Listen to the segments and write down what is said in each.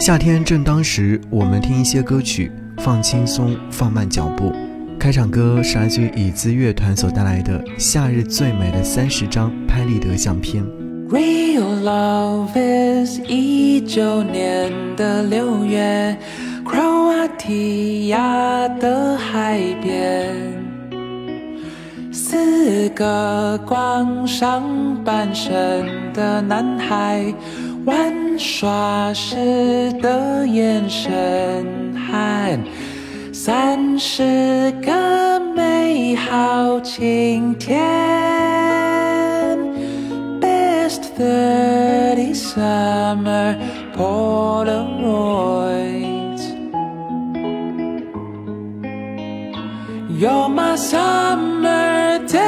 夏天正当时，我们听一些歌曲，放轻松，放慢脚步。开场歌是来自于椅子乐团所带来的《夏日最美的三十张拍立得相片》。Real love is 一九年的六月，克罗地亚的海边，四个光上半身的男孩玩耍时的眼神和。三十个美好晴天，Best thirty summer Polaroids. You're my summer day，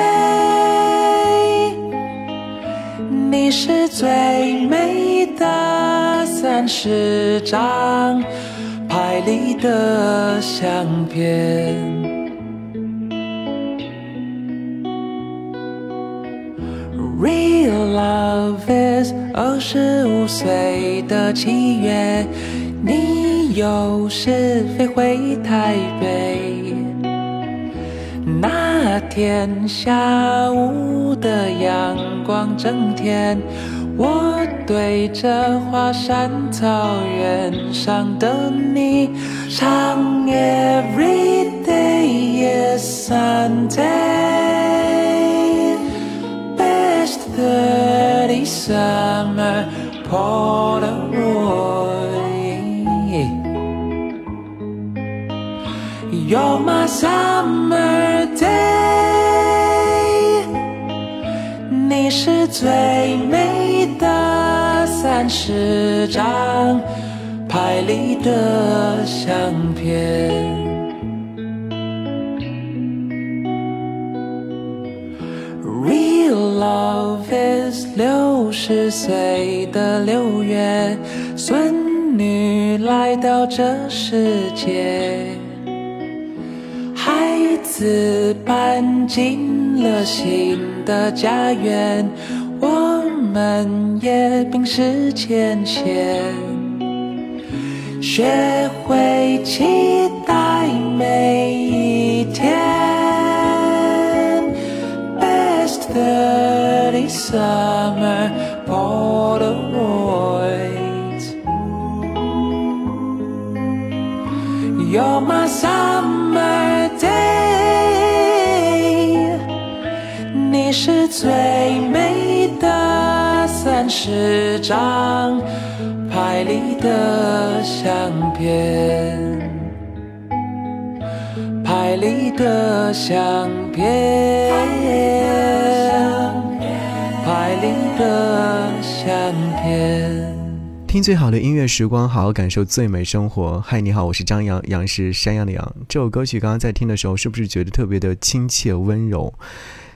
你是最美的三十张。拍立得相片，Real love is 二十五岁的七月，你有时飞回台北。那天下午的阳光正甜。我对着华山草原上的你唱 Every day is Sunday Best thirty summer Polaroid You're my summer day 你是最美三十张拍立得相片，Real love is 六十岁的六月，孙女来到这世界，孩子搬进了新的家园。我们也冰释前嫌，学会期待每一天。Best thirty summer Polaroids. You're my summer day，你是最美。三十张拍立得相片，拍立得相片，拍立得相片。听最好的音乐时光，好好感受最美生活。嗨，你好，我是张扬，杨是山羊的羊。这首歌曲刚刚在听的时候，是不是觉得特别的亲切温柔？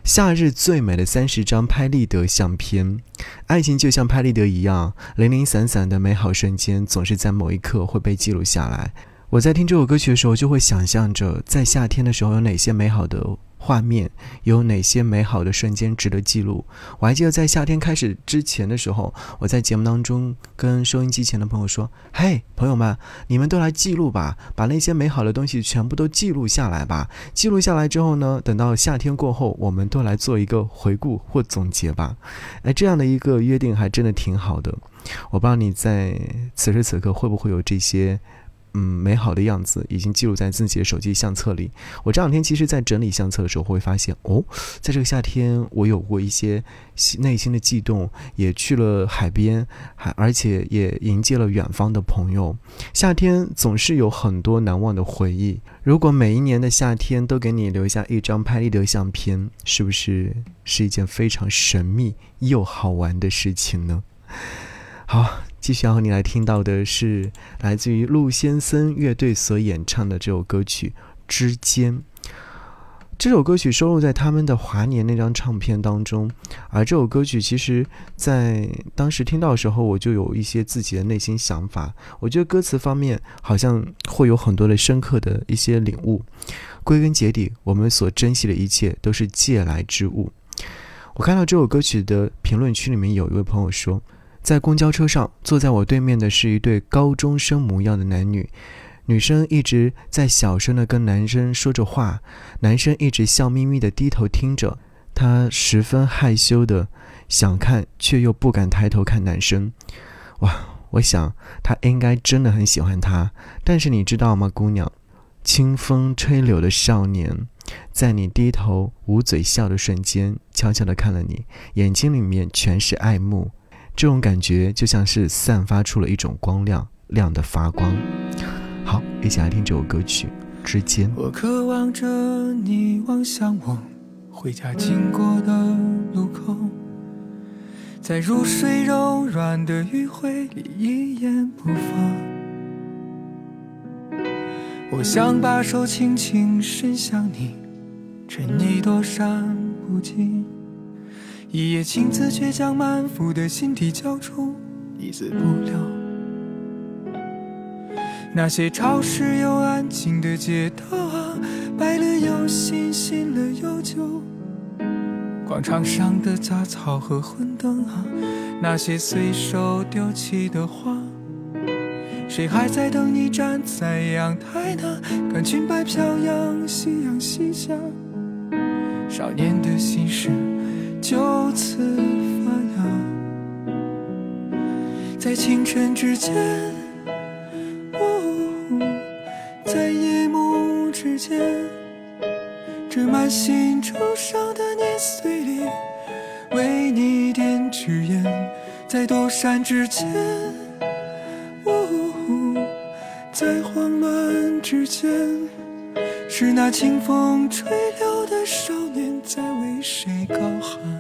夏日最美的三十张拍立得相片，爱情就像拍立得一样，零零散散的美好瞬间，总是在某一刻会被记录下来。我在听这首歌曲的时候，就会想象着在夏天的时候有哪些美好的。画面有哪些美好的瞬间值得记录？我还记得在夏天开始之前的时候，我在节目当中跟收音机前的朋友说：“嘿，朋友们，你们都来记录吧，把那些美好的东西全部都记录下来吧。记录下来之后呢，等到夏天过后，我们都来做一个回顾或总结吧。”哎，这样的一个约定还真的挺好的。我不知道你在此时此刻会不会有这些。嗯，美好的样子已经记录在自己的手机相册里。我这两天其实，在整理相册的时候，会发现哦，在这个夏天，我有过一些内心的悸动，也去了海边，还而且也迎接了远方的朋友。夏天总是有很多难忘的回忆。如果每一年的夏天都给你留下一张拍立得相片，是不是是一件非常神秘又好玩的事情呢？好。继续要和你来听到的是来自于陆先森乐队所演唱的这首歌曲《之间》。这首歌曲收录在他们的华年那张唱片当中，而这首歌曲其实，在当时听到的时候，我就有一些自己的内心想法。我觉得歌词方面好像会有很多的深刻的一些领悟。归根结底，我们所珍惜的一切都是借来之物。我看到这首歌曲的评论区里面有一位朋友说。在公交车上，坐在我对面的是一对高中生模样的男女，女生一直在小声的跟男生说着话，男生一直笑眯眯的低头听着，他十分害羞的想看，却又不敢抬头看男生。哇，我想他应该真的很喜欢他，但是你知道吗，姑娘？清风吹柳的少年，在你低头捂嘴笑的瞬间，悄悄地看了你，眼睛里面全是爱慕。这种感觉就像是散发出了一种光亮，亮的发光。好，一起来听这首歌曲《之间》。我渴望着你望向我回家经过的路口，在入睡柔软的余晖里一言不发。我想把手轻轻伸向你，趁你躲闪不及。一夜情字却将满腹的心底交出，一字不留。那些潮湿又安静的街道啊，白了又新，新了又旧。广场上的杂草和昏灯啊，那些随手丢弃的花。谁还在等你站在阳台呢？看裙摆飘扬，夕阳西下，少年的心事在清晨之间，在夜幕之间，这满心忧伤的年岁里，为你点支烟，在躲闪之间。在慌乱之间，是那清风吹柳的少年在为谁高喊。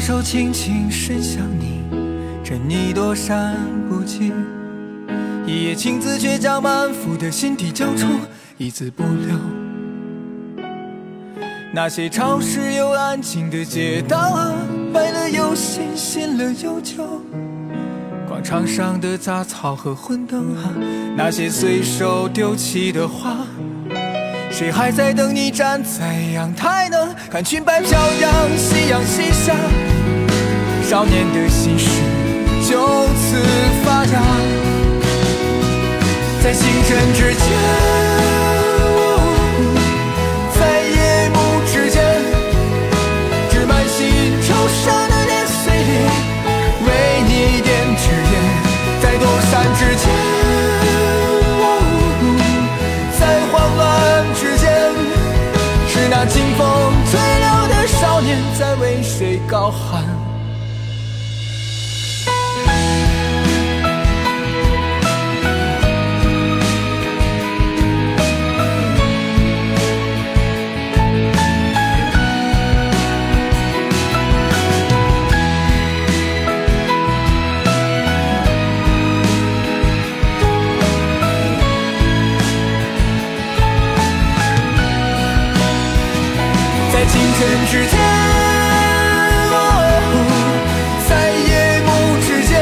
手轻轻伸向你，趁你躲闪不及。一夜情字，却将满腹的心底交出，一字不留。那些潮湿又安静的街道啊，白了又新，新了又旧。广场上的杂草和昏灯啊，那些随手丢弃的花，谁还在等你站在阳台呢？看裙摆飘扬，夕阳西下，少年的心事就此发芽在星辰之间在夜幕之间只满心忧伤的年岁裂为你点支烟在多闪之间在慌乱之间是那清风吹拂的少年在为谁高喊天之间，在夜幕之间，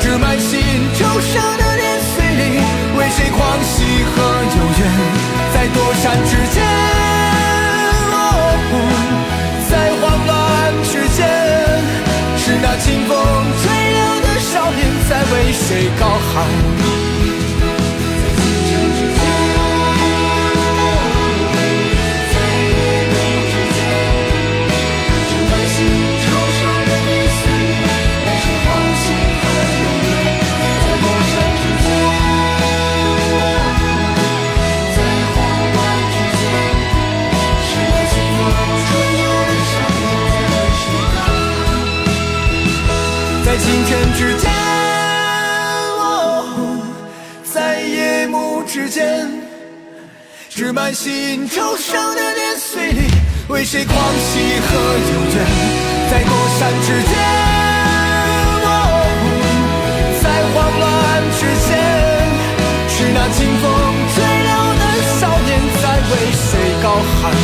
这满心忧伤的年岁里，为谁狂喜和幽怨？在躲闪之间，在慌乱之间，是那清风吹柳的少年在为谁高喊？为谁狂喜和幽怨？在多山之间，在慌乱之间，是那清风吹柳的少年在为谁高喊？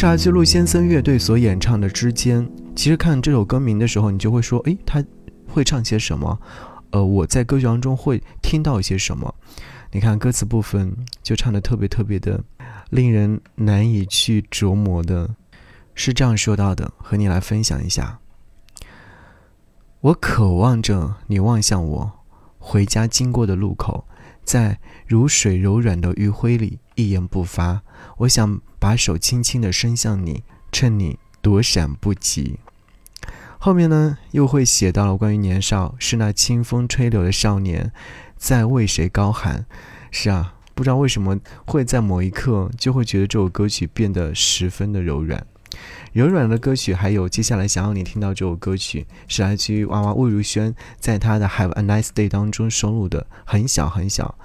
是来自陆先生乐队所演唱的《之间》。其实看这首歌名的时候，你就会说，诶，他会唱些什么？呃，我在歌曲当中会听到一些什么？你看歌词部分就唱的特别特别的令人难以去琢磨的，是这样说到的，和你来分享一下。我渴望着你望向我，回家经过的路口，在如水柔软的余晖里一言不发。我想把手轻轻地伸向你，趁你躲闪不及。后面呢，又会写到了关于年少，是那清风吹柳的少年，在为谁高喊？是啊，不知道为什么会在某一刻就会觉得这首歌曲变得十分的柔软。柔软的歌曲，还有接下来想要你听到这首歌曲，是来自于娃娃魏如萱在她的《Have a Nice Day》当中收录的《很小很小》。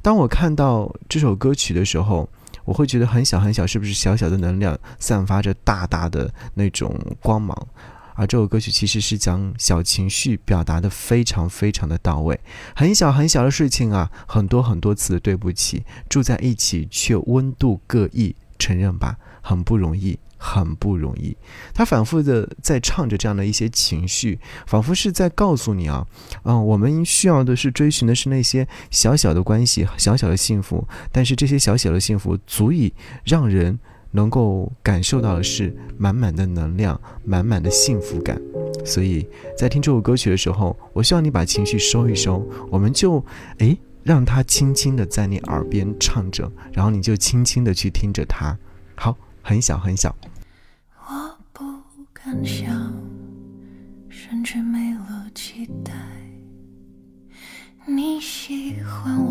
当我看到这首歌曲的时候，我会觉得很小很小，是不是小小的能量散发着大大的那种光芒？而这首歌曲其实是将小情绪表达的非常非常的到位。很小很小的事情啊，很多很多次的对不起，住在一起却温度各异，承认吧，很不容易。很不容易，他反复的在唱着这样的一些情绪，仿佛是在告诉你啊，嗯，我们需要的是追寻的是那些小小的关系，小小的幸福，但是这些小小的幸福足以让人能够感受到的是满满的能量，满满的幸福感。所以在听这首歌曲的时候，我希望你把情绪收一收，我们就诶，让他轻轻的在你耳边唱着，然后你就轻轻的去听着它。好。很小很小。我不敢想，甚至没了期待。你喜欢我，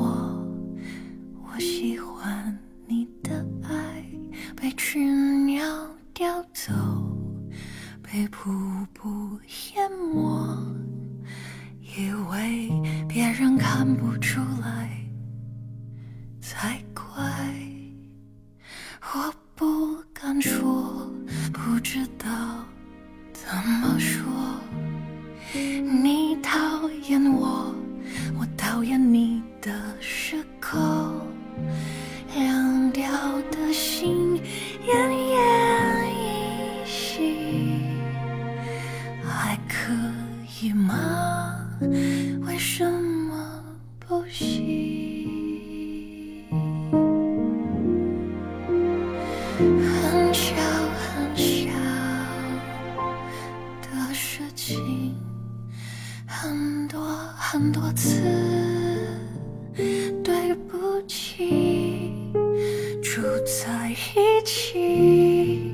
在一起。